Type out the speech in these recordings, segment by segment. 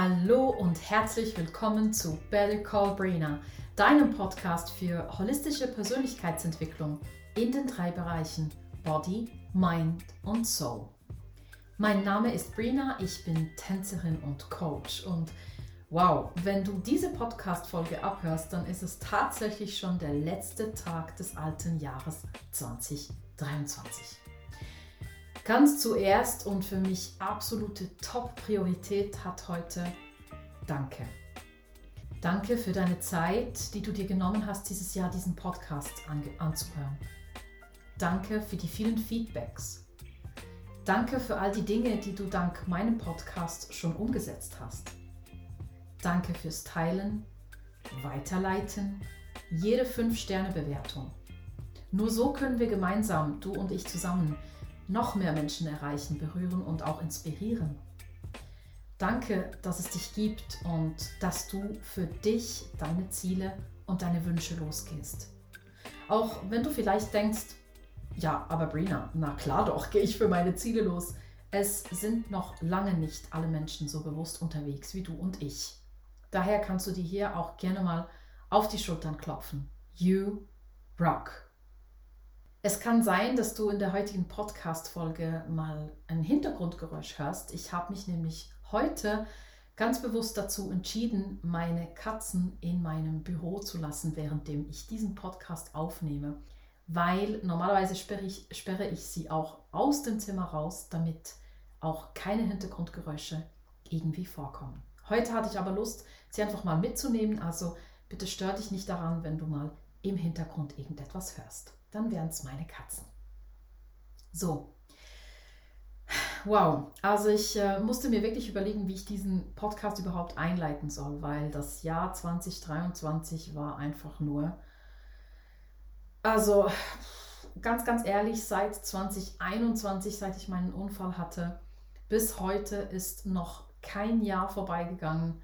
Hallo und herzlich willkommen zu Better Call Brina, deinem Podcast für holistische Persönlichkeitsentwicklung in den drei Bereichen Body, Mind und Soul. Mein Name ist Brina, ich bin Tänzerin und Coach und wow, wenn du diese Podcast-Folge abhörst, dann ist es tatsächlich schon der letzte Tag des alten Jahres 2023. Ganz zuerst und für mich absolute Top-Priorität hat heute Danke. Danke für deine Zeit, die du dir genommen hast, dieses Jahr diesen Podcast anzuhören. Danke für die vielen Feedbacks. Danke für all die Dinge, die du dank meinem Podcast schon umgesetzt hast. Danke fürs Teilen, Weiterleiten, jede 5-Sterne-Bewertung. Nur so können wir gemeinsam, du und ich zusammen, noch mehr Menschen erreichen, berühren und auch inspirieren. Danke, dass es dich gibt und dass du für dich, deine Ziele und deine Wünsche losgehst. Auch wenn du vielleicht denkst, ja, aber Brina, na klar doch, gehe ich für meine Ziele los. Es sind noch lange nicht alle Menschen so bewusst unterwegs wie du und ich. Daher kannst du dir hier auch gerne mal auf die Schultern klopfen. You rock. Es kann sein, dass du in der heutigen Podcast-Folge mal ein Hintergrundgeräusch hörst. Ich habe mich nämlich heute ganz bewusst dazu entschieden, meine Katzen in meinem Büro zu lassen, währenddem ich diesen Podcast aufnehme, weil normalerweise sperre ich, sperre ich sie auch aus dem Zimmer raus, damit auch keine Hintergrundgeräusche irgendwie vorkommen. Heute hatte ich aber Lust, sie einfach mal mitzunehmen, also bitte stör dich nicht daran, wenn du mal im Hintergrund irgendetwas hörst dann wären es meine Katzen. So. Wow, also ich äh, musste mir wirklich überlegen, wie ich diesen Podcast überhaupt einleiten soll, weil das Jahr 2023 war einfach nur, also ganz, ganz ehrlich, seit 2021, seit ich meinen Unfall hatte, bis heute ist noch kein Jahr vorbeigegangen,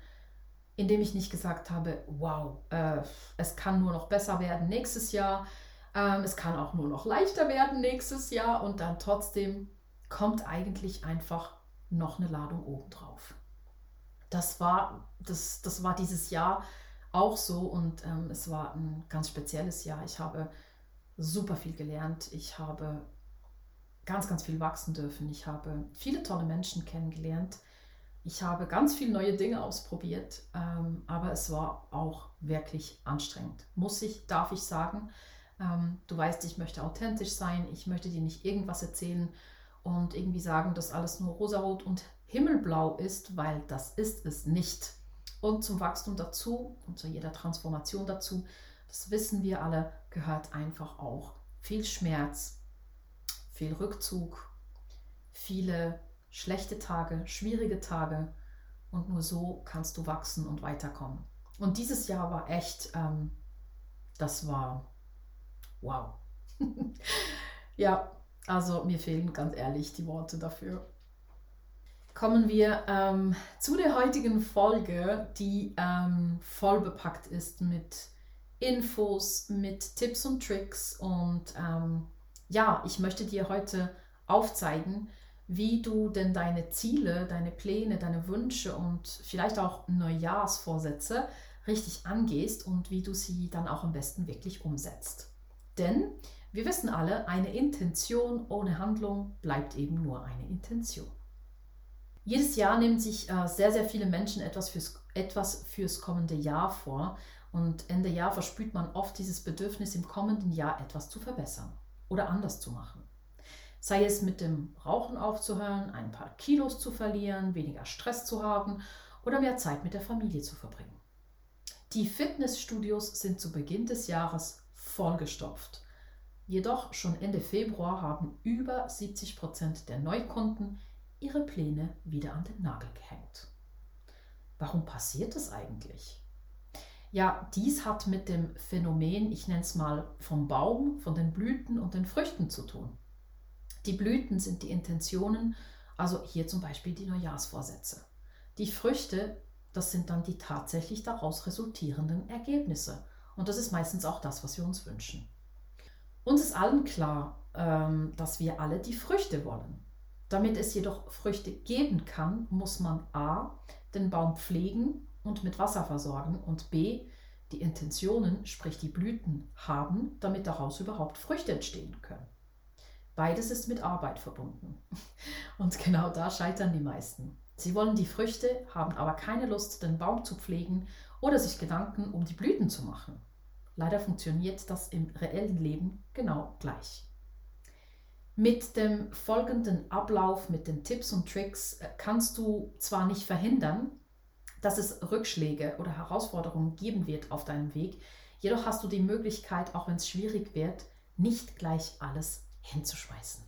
in dem ich nicht gesagt habe, wow, äh, es kann nur noch besser werden nächstes Jahr ähm, es kann auch nur noch leichter werden nächstes Jahr und dann trotzdem kommt eigentlich einfach noch eine Ladung obendrauf. Das war, das, das war dieses Jahr auch so und ähm, es war ein ganz spezielles Jahr. Ich habe super viel gelernt. Ich habe ganz, ganz viel wachsen dürfen. Ich habe viele tolle Menschen kennengelernt. Ich habe ganz viele neue Dinge ausprobiert, ähm, aber es war auch wirklich anstrengend. Muss ich, darf ich sagen. Ähm, du weißt, ich möchte authentisch sein, ich möchte dir nicht irgendwas erzählen und irgendwie sagen, dass alles nur rosarot und himmelblau ist, weil das ist es nicht. Und zum Wachstum dazu und zu jeder Transformation dazu, das wissen wir alle, gehört einfach auch viel Schmerz, viel Rückzug, viele schlechte Tage, schwierige Tage und nur so kannst du wachsen und weiterkommen. Und dieses Jahr war echt, ähm, das war Wow. ja, also mir fehlen ganz ehrlich die Worte dafür. Kommen wir ähm, zu der heutigen Folge, die ähm, voll bepackt ist mit Infos, mit Tipps und Tricks. Und ähm, ja, ich möchte dir heute aufzeigen, wie du denn deine Ziele, deine Pläne, deine Wünsche und vielleicht auch Neujahrsvorsätze richtig angehst und wie du sie dann auch am besten wirklich umsetzt. Denn wir wissen alle, eine Intention ohne Handlung bleibt eben nur eine Intention. Jedes Jahr nehmen sich äh, sehr, sehr viele Menschen etwas fürs, etwas fürs kommende Jahr vor und Ende Jahr verspürt man oft dieses Bedürfnis, im kommenden Jahr etwas zu verbessern oder anders zu machen. Sei es mit dem Rauchen aufzuhören, ein paar Kilos zu verlieren, weniger Stress zu haben oder mehr Zeit mit der Familie zu verbringen. Die Fitnessstudios sind zu Beginn des Jahres vollgestopft. Jedoch schon Ende Februar haben über 70 Prozent der Neukunden ihre Pläne wieder an den Nagel gehängt. Warum passiert das eigentlich? Ja, dies hat mit dem Phänomen, ich nenne es mal vom Baum, von den Blüten und den Früchten zu tun. Die Blüten sind die Intentionen, also hier zum Beispiel die Neujahrsvorsätze. Die Früchte, das sind dann die tatsächlich daraus resultierenden Ergebnisse. Und das ist meistens auch das, was wir uns wünschen. Uns ist allen klar, ähm, dass wir alle die Früchte wollen. Damit es jedoch Früchte geben kann, muss man a. den Baum pflegen und mit Wasser versorgen und B, die Intentionen, sprich die Blüten, haben, damit daraus überhaupt Früchte entstehen können. Beides ist mit Arbeit verbunden. Und genau da scheitern die meisten. Sie wollen die Früchte, haben aber keine Lust, den Baum zu pflegen oder sich Gedanken um die Blüten zu machen. Leider funktioniert das im reellen Leben genau gleich. Mit dem folgenden Ablauf, mit den Tipps und Tricks äh, kannst du zwar nicht verhindern, dass es Rückschläge oder Herausforderungen geben wird auf deinem Weg, jedoch hast du die Möglichkeit, auch wenn es schwierig wird, nicht gleich alles hinzuschmeißen.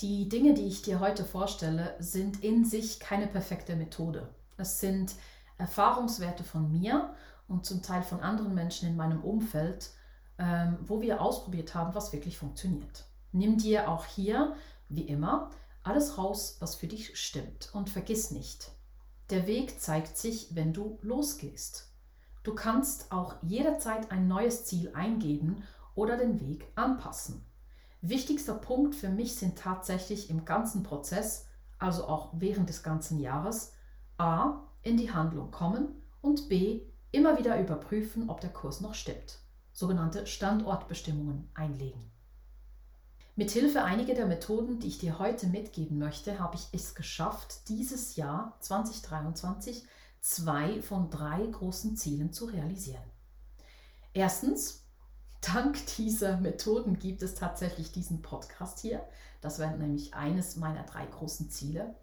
Die Dinge, die ich dir heute vorstelle, sind in sich keine perfekte Methode. Es sind Erfahrungswerte von mir und zum Teil von anderen Menschen in meinem Umfeld, ähm, wo wir ausprobiert haben, was wirklich funktioniert. Nimm dir auch hier, wie immer, alles raus, was für dich stimmt und vergiss nicht, der Weg zeigt sich, wenn du losgehst. Du kannst auch jederzeit ein neues Ziel eingeben oder den Weg anpassen. Wichtigster Punkt für mich sind tatsächlich im ganzen Prozess, also auch während des ganzen Jahres, a. in die Handlung kommen und b. immer wieder überprüfen, ob der Kurs noch stimmt. Sogenannte Standortbestimmungen einlegen. Mithilfe einiger der Methoden, die ich dir heute mitgeben möchte, habe ich es geschafft, dieses Jahr 2023 zwei von drei großen Zielen zu realisieren. Erstens Dank dieser Methoden gibt es tatsächlich diesen Podcast hier. Das wäre nämlich eines meiner drei großen Ziele.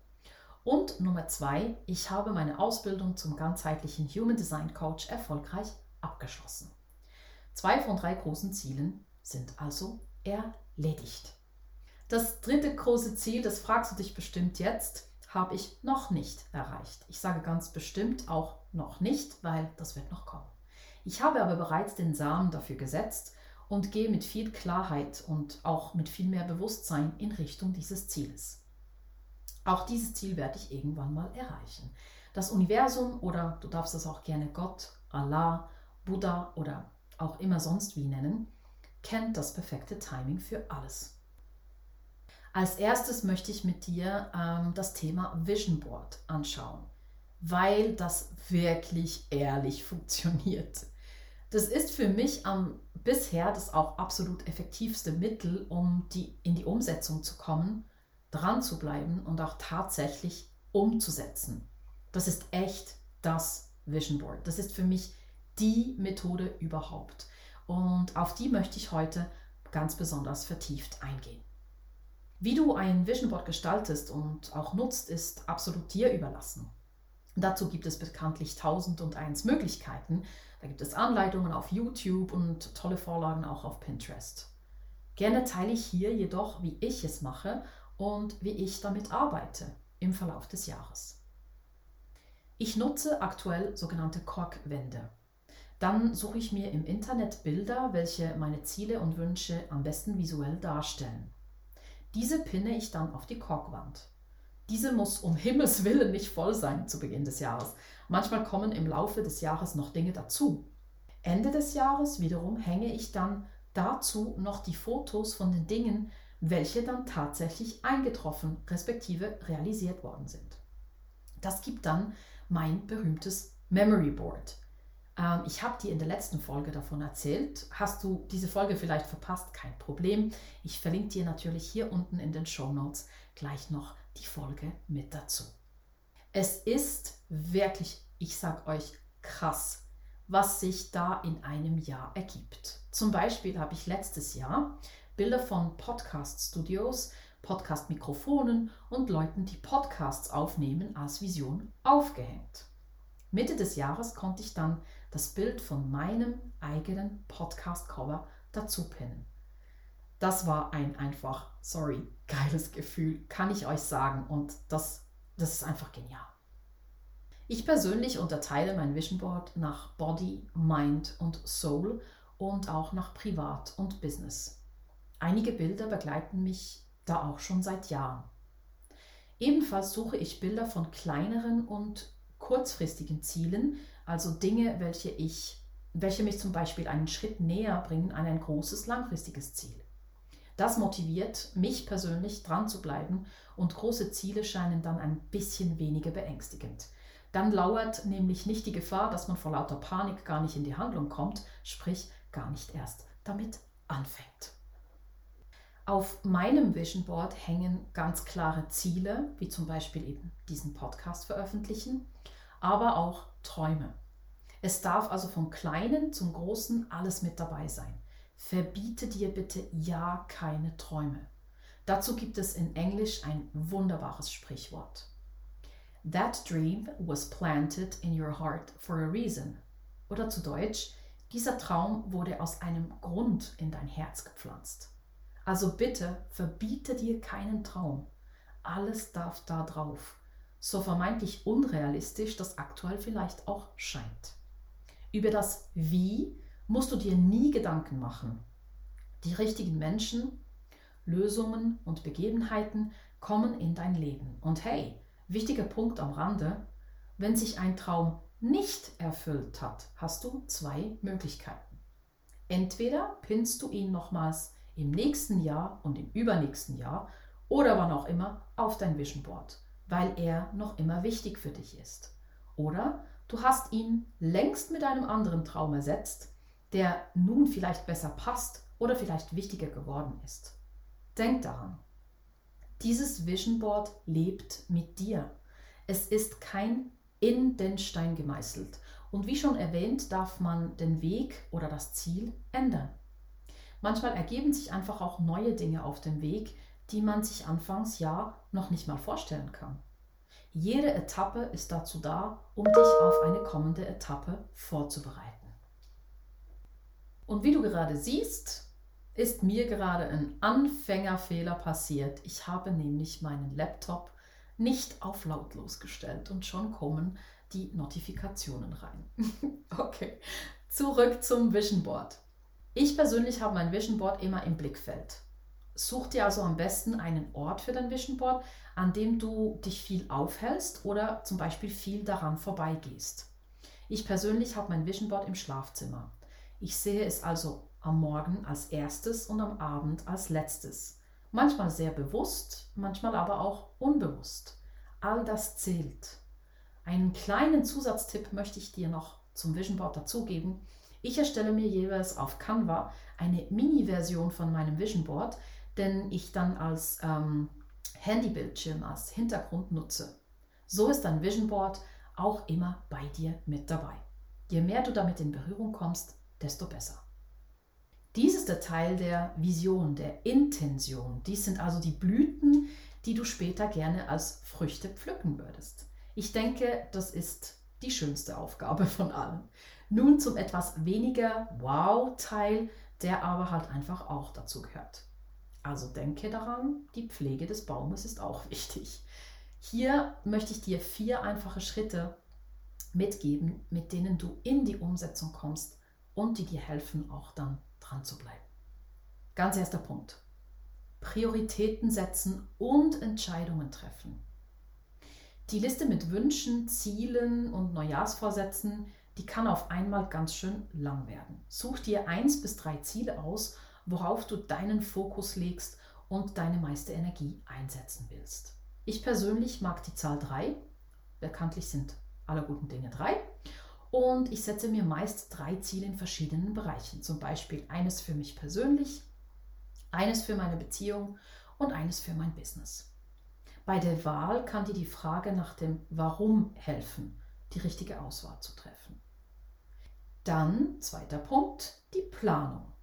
Und Nummer zwei, ich habe meine Ausbildung zum ganzheitlichen Human Design Coach erfolgreich abgeschlossen. Zwei von drei großen Zielen sind also erledigt. Das dritte große Ziel, das fragst du dich bestimmt jetzt, habe ich noch nicht erreicht. Ich sage ganz bestimmt auch noch nicht, weil das wird noch kommen. Ich habe aber bereits den Samen dafür gesetzt und gehe mit viel Klarheit und auch mit viel mehr Bewusstsein in Richtung dieses Zieles. Auch dieses Ziel werde ich irgendwann mal erreichen. Das Universum oder du darfst es auch gerne Gott, Allah, Buddha oder auch immer sonst wie nennen, kennt das perfekte Timing für alles. Als erstes möchte ich mit dir ähm, das Thema Vision Board anschauen, weil das wirklich ehrlich funktioniert. Das ist für mich am bisher das auch absolut effektivste Mittel, um die, in die Umsetzung zu kommen, dran zu bleiben und auch tatsächlich umzusetzen. Das ist echt das Vision Board. Das ist für mich die Methode überhaupt. Und auf die möchte ich heute ganz besonders vertieft eingehen. Wie du ein Vision Board gestaltest und auch nutzt, ist absolut dir überlassen. Dazu gibt es bekanntlich tausend und eins Möglichkeiten. Da gibt es Anleitungen auf YouTube und tolle Vorlagen auch auf Pinterest. Gerne teile ich hier jedoch, wie ich es mache und wie ich damit arbeite im Verlauf des Jahres. Ich nutze aktuell sogenannte Korkwände. Dann suche ich mir im Internet Bilder, welche meine Ziele und Wünsche am besten visuell darstellen. Diese pinne ich dann auf die Korkwand. Diese muss um Himmels Willen nicht voll sein zu Beginn des Jahres. Manchmal kommen im Laufe des Jahres noch Dinge dazu. Ende des Jahres wiederum hänge ich dann dazu noch die Fotos von den Dingen, welche dann tatsächlich eingetroffen respektive realisiert worden sind. Das gibt dann mein berühmtes Memory Board. Ähm, ich habe dir in der letzten Folge davon erzählt. Hast du diese Folge vielleicht verpasst? Kein Problem. Ich verlinke dir natürlich hier unten in den Show Notes gleich noch die Folge mit dazu. Es ist wirklich, ich sag euch, krass, was sich da in einem Jahr ergibt. Zum Beispiel habe ich letztes Jahr Bilder von Podcast-Studios, Podcast-Mikrofonen und Leuten, die Podcasts aufnehmen, als Vision aufgehängt. Mitte des Jahres konnte ich dann das Bild von meinem eigenen Podcast-Cover dazu pinnen. Das war ein einfach, sorry, geiles Gefühl, kann ich euch sagen. Und das, das ist einfach genial. Ich persönlich unterteile mein Vision Board nach Body, Mind und Soul und auch nach Privat und Business. Einige Bilder begleiten mich da auch schon seit Jahren. Ebenfalls suche ich Bilder von kleineren und kurzfristigen Zielen, also Dinge, welche ich, welche mich zum Beispiel einen Schritt näher bringen an ein großes langfristiges Ziel. Das motiviert mich persönlich dran zu bleiben und große Ziele scheinen dann ein bisschen weniger beängstigend. Dann lauert nämlich nicht die Gefahr, dass man vor lauter Panik gar nicht in die Handlung kommt, sprich gar nicht erst damit anfängt. Auf meinem Vision Board hängen ganz klare Ziele, wie zum Beispiel eben diesen Podcast veröffentlichen, aber auch Träume. Es darf also vom Kleinen zum Großen alles mit dabei sein. Verbiete dir bitte ja keine Träume. Dazu gibt es in Englisch ein wunderbares Sprichwort. That dream was planted in your heart for a reason. Oder zu Deutsch, dieser Traum wurde aus einem Grund in dein Herz gepflanzt. Also bitte verbiete dir keinen Traum. Alles darf da drauf. So vermeintlich unrealistisch das aktuell vielleicht auch scheint. Über das Wie musst du dir nie Gedanken machen. Die richtigen Menschen, Lösungen und Begebenheiten kommen in dein Leben. Und hey, wichtiger Punkt am Rande, wenn sich ein Traum nicht erfüllt hat, hast du zwei Möglichkeiten. Entweder pinnst du ihn nochmals im nächsten Jahr und im übernächsten Jahr oder wann auch immer auf dein Vision Board, weil er noch immer wichtig für dich ist. Oder du hast ihn längst mit einem anderen Traum ersetzt, der nun vielleicht besser passt oder vielleicht wichtiger geworden ist. Denk daran, dieses Vision Board lebt mit dir. Es ist kein in den Stein gemeißelt. Und wie schon erwähnt, darf man den Weg oder das Ziel ändern. Manchmal ergeben sich einfach auch neue Dinge auf dem Weg, die man sich anfangs ja noch nicht mal vorstellen kann. Jede Etappe ist dazu da, um dich auf eine kommende Etappe vorzubereiten. Und wie du gerade siehst, ist mir gerade ein Anfängerfehler passiert. Ich habe nämlich meinen Laptop nicht auf lautlos gestellt und schon kommen die Notifikationen rein. okay, zurück zum Vision Board. Ich persönlich habe mein Vision Board immer im Blickfeld. Such dir also am besten einen Ort für dein Vision Board, an dem du dich viel aufhältst oder zum Beispiel viel daran vorbeigehst. Ich persönlich habe mein Vision Board im Schlafzimmer. Ich sehe es also am Morgen als erstes und am Abend als letztes. Manchmal sehr bewusst, manchmal aber auch unbewusst. All das zählt. Einen kleinen Zusatztipp möchte ich dir noch zum Vision Board dazugeben. Ich erstelle mir jeweils auf Canva eine Mini-Version von meinem Vision Board, den ich dann als ähm, Handybildschirm, als Hintergrund nutze. So ist dein Vision Board auch immer bei dir mit dabei. Je mehr du damit in Berührung kommst, desto besser. Dies ist der Teil der Vision, der Intention. Dies sind also die Blüten, die du später gerne als Früchte pflücken würdest. Ich denke, das ist die schönste Aufgabe von allen. Nun zum etwas weniger Wow-Teil, der aber halt einfach auch dazu gehört. Also denke daran, die Pflege des Baumes ist auch wichtig. Hier möchte ich dir vier einfache Schritte mitgeben, mit denen du in die Umsetzung kommst und die dir helfen, auch dann dran zu bleiben. Ganz erster Punkt. Prioritäten setzen und Entscheidungen treffen. Die Liste mit Wünschen, Zielen und Neujahrsvorsätzen die kann auf einmal ganz schön lang werden. Such dir eins bis drei Ziele aus, worauf du deinen Fokus legst und deine meiste Energie einsetzen willst. Ich persönlich mag die Zahl 3. Bekanntlich sind alle guten Dinge 3. Und ich setze mir meist drei Ziele in verschiedenen Bereichen. Zum Beispiel eines für mich persönlich, eines für meine Beziehung und eines für mein Business. Bei der Wahl kann dir die Frage nach dem Warum helfen, die richtige Auswahl zu treffen. Dann, zweiter Punkt, die Planung.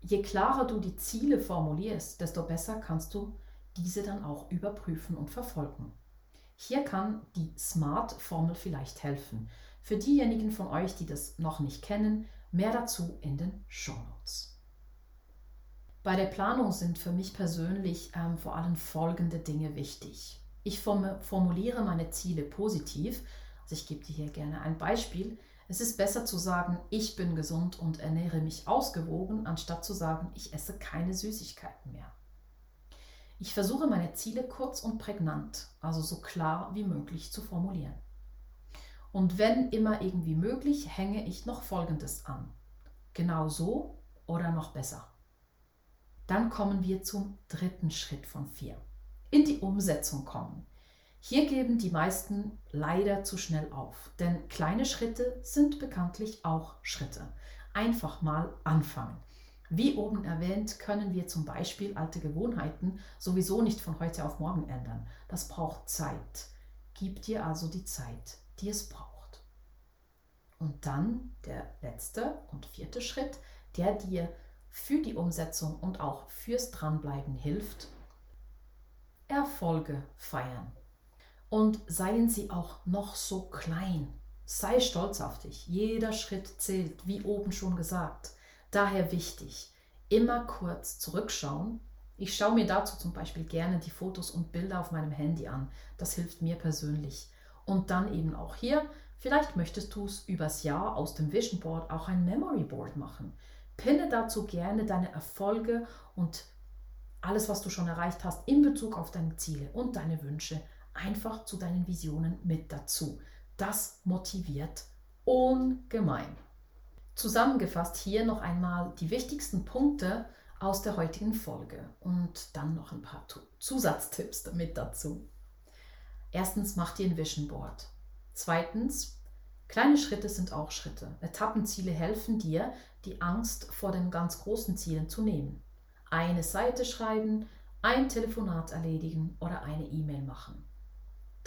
Je klarer du die Ziele formulierst, desto besser kannst du diese dann auch überprüfen und verfolgen. Hier kann die SMART-Formel vielleicht helfen. Für diejenigen von euch, die das noch nicht kennen, mehr dazu in den Show Notes. Bei der Planung sind für mich persönlich ähm, vor allem folgende Dinge wichtig. Ich formuliere meine Ziele positiv. Also ich gebe dir hier gerne ein Beispiel. Es ist besser zu sagen, ich bin gesund und ernähre mich ausgewogen, anstatt zu sagen, ich esse keine Süßigkeiten mehr. Ich versuche meine Ziele kurz und prägnant, also so klar wie möglich zu formulieren. Und wenn immer irgendwie möglich, hänge ich noch Folgendes an. Genau so oder noch besser. Dann kommen wir zum dritten Schritt von vier. In die Umsetzung kommen. Hier geben die meisten leider zu schnell auf, denn kleine Schritte sind bekanntlich auch Schritte. Einfach mal anfangen. Wie oben erwähnt, können wir zum Beispiel alte Gewohnheiten sowieso nicht von heute auf morgen ändern. Das braucht Zeit. Gib dir also die Zeit, die es braucht. Und dann der letzte und vierte Schritt, der dir für die Umsetzung und auch fürs Dranbleiben hilft. Erfolge feiern. Und seien sie auch noch so klein. Sei stolz auf dich. Jeder Schritt zählt, wie oben schon gesagt. Daher wichtig, immer kurz zurückschauen. Ich schaue mir dazu zum Beispiel gerne die Fotos und Bilder auf meinem Handy an. Das hilft mir persönlich. Und dann eben auch hier, vielleicht möchtest du es übers Jahr aus dem Vision Board auch ein Memory Board machen. Pinne dazu gerne deine Erfolge und alles, was du schon erreicht hast in Bezug auf deine Ziele und deine Wünsche einfach zu deinen Visionen mit dazu. Das motiviert ungemein. Zusammengefasst hier noch einmal die wichtigsten Punkte aus der heutigen Folge und dann noch ein paar Zusatztipps damit dazu. Erstens, mach dir ein Vision Board. Zweitens, kleine Schritte sind auch Schritte. Etappenziele helfen dir, die Angst vor den ganz großen Zielen zu nehmen. Eine Seite schreiben, ein Telefonat erledigen oder eine E-Mail machen.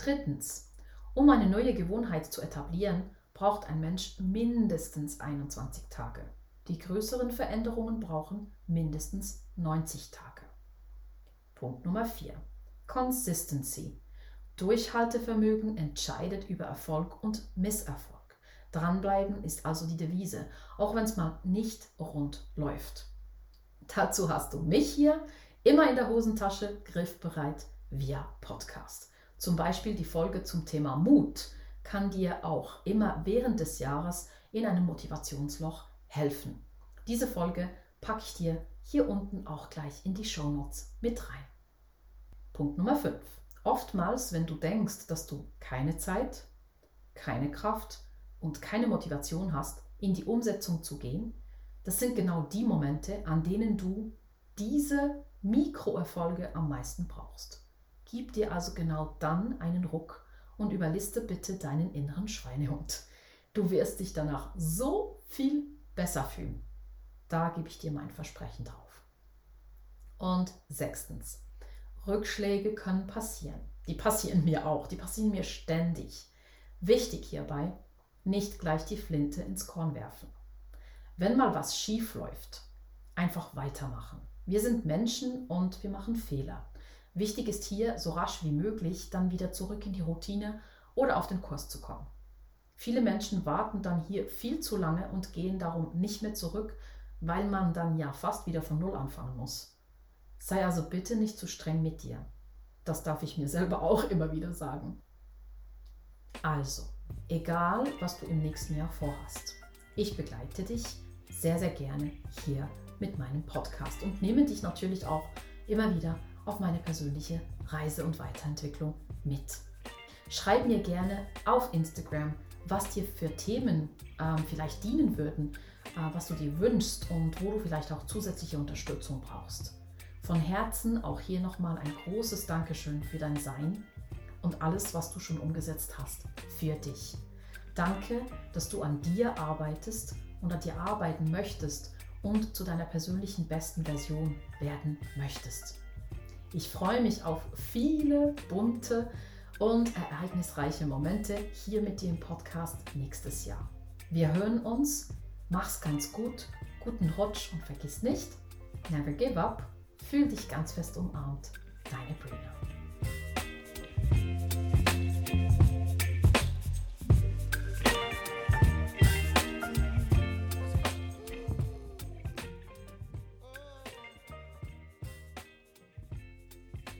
Drittens, um eine neue Gewohnheit zu etablieren, braucht ein Mensch mindestens 21 Tage. Die größeren Veränderungen brauchen mindestens 90 Tage. Punkt Nummer 4. Consistency. Durchhaltevermögen entscheidet über Erfolg und Misserfolg. Dranbleiben ist also die Devise, auch wenn es mal nicht rund läuft. Dazu hast du mich hier immer in der Hosentasche, griffbereit via Podcast. Zum Beispiel die Folge zum Thema Mut kann dir auch immer während des Jahres in einem Motivationsloch helfen. Diese Folge packe ich dir hier unten auch gleich in die Show Notes mit rein. Punkt Nummer 5. Oftmals, wenn du denkst, dass du keine Zeit, keine Kraft und keine Motivation hast, in die Umsetzung zu gehen, das sind genau die Momente, an denen du diese Mikroerfolge am meisten brauchst. Gib dir also genau dann einen Ruck und überliste bitte deinen inneren Schweinehund. Du wirst dich danach so viel besser fühlen. Da gebe ich dir mein Versprechen drauf. Und sechstens, Rückschläge können passieren. Die passieren mir auch, die passieren mir ständig. Wichtig hierbei, nicht gleich die Flinte ins Korn werfen. Wenn mal was schief läuft, einfach weitermachen. Wir sind Menschen und wir machen Fehler. Wichtig ist hier, so rasch wie möglich dann wieder zurück in die Routine oder auf den Kurs zu kommen. Viele Menschen warten dann hier viel zu lange und gehen darum nicht mehr zurück, weil man dann ja fast wieder von Null anfangen muss. Sei also bitte nicht zu streng mit dir. Das darf ich mir selber auch immer wieder sagen. Also, egal was du im nächsten Jahr vorhast, ich begleite dich sehr, sehr gerne hier mit meinem Podcast und nehme dich natürlich auch immer wieder auf meine persönliche Reise und Weiterentwicklung mit. Schreib mir gerne auf Instagram, was dir für Themen ähm, vielleicht dienen würden, äh, was du dir wünschst und wo du vielleicht auch zusätzliche Unterstützung brauchst. Von Herzen auch hier nochmal ein großes Dankeschön für dein Sein und alles, was du schon umgesetzt hast, für dich. Danke, dass du an dir arbeitest und an dir arbeiten möchtest und zu deiner persönlichen besten Version werden möchtest. Ich freue mich auf viele bunte und ereignisreiche Momente hier mit dir im Podcast nächstes Jahr. Wir hören uns. Mach's ganz gut. Guten Rutsch und vergiss nicht, never give up. Fühl dich ganz fest umarmt. Deine Brina.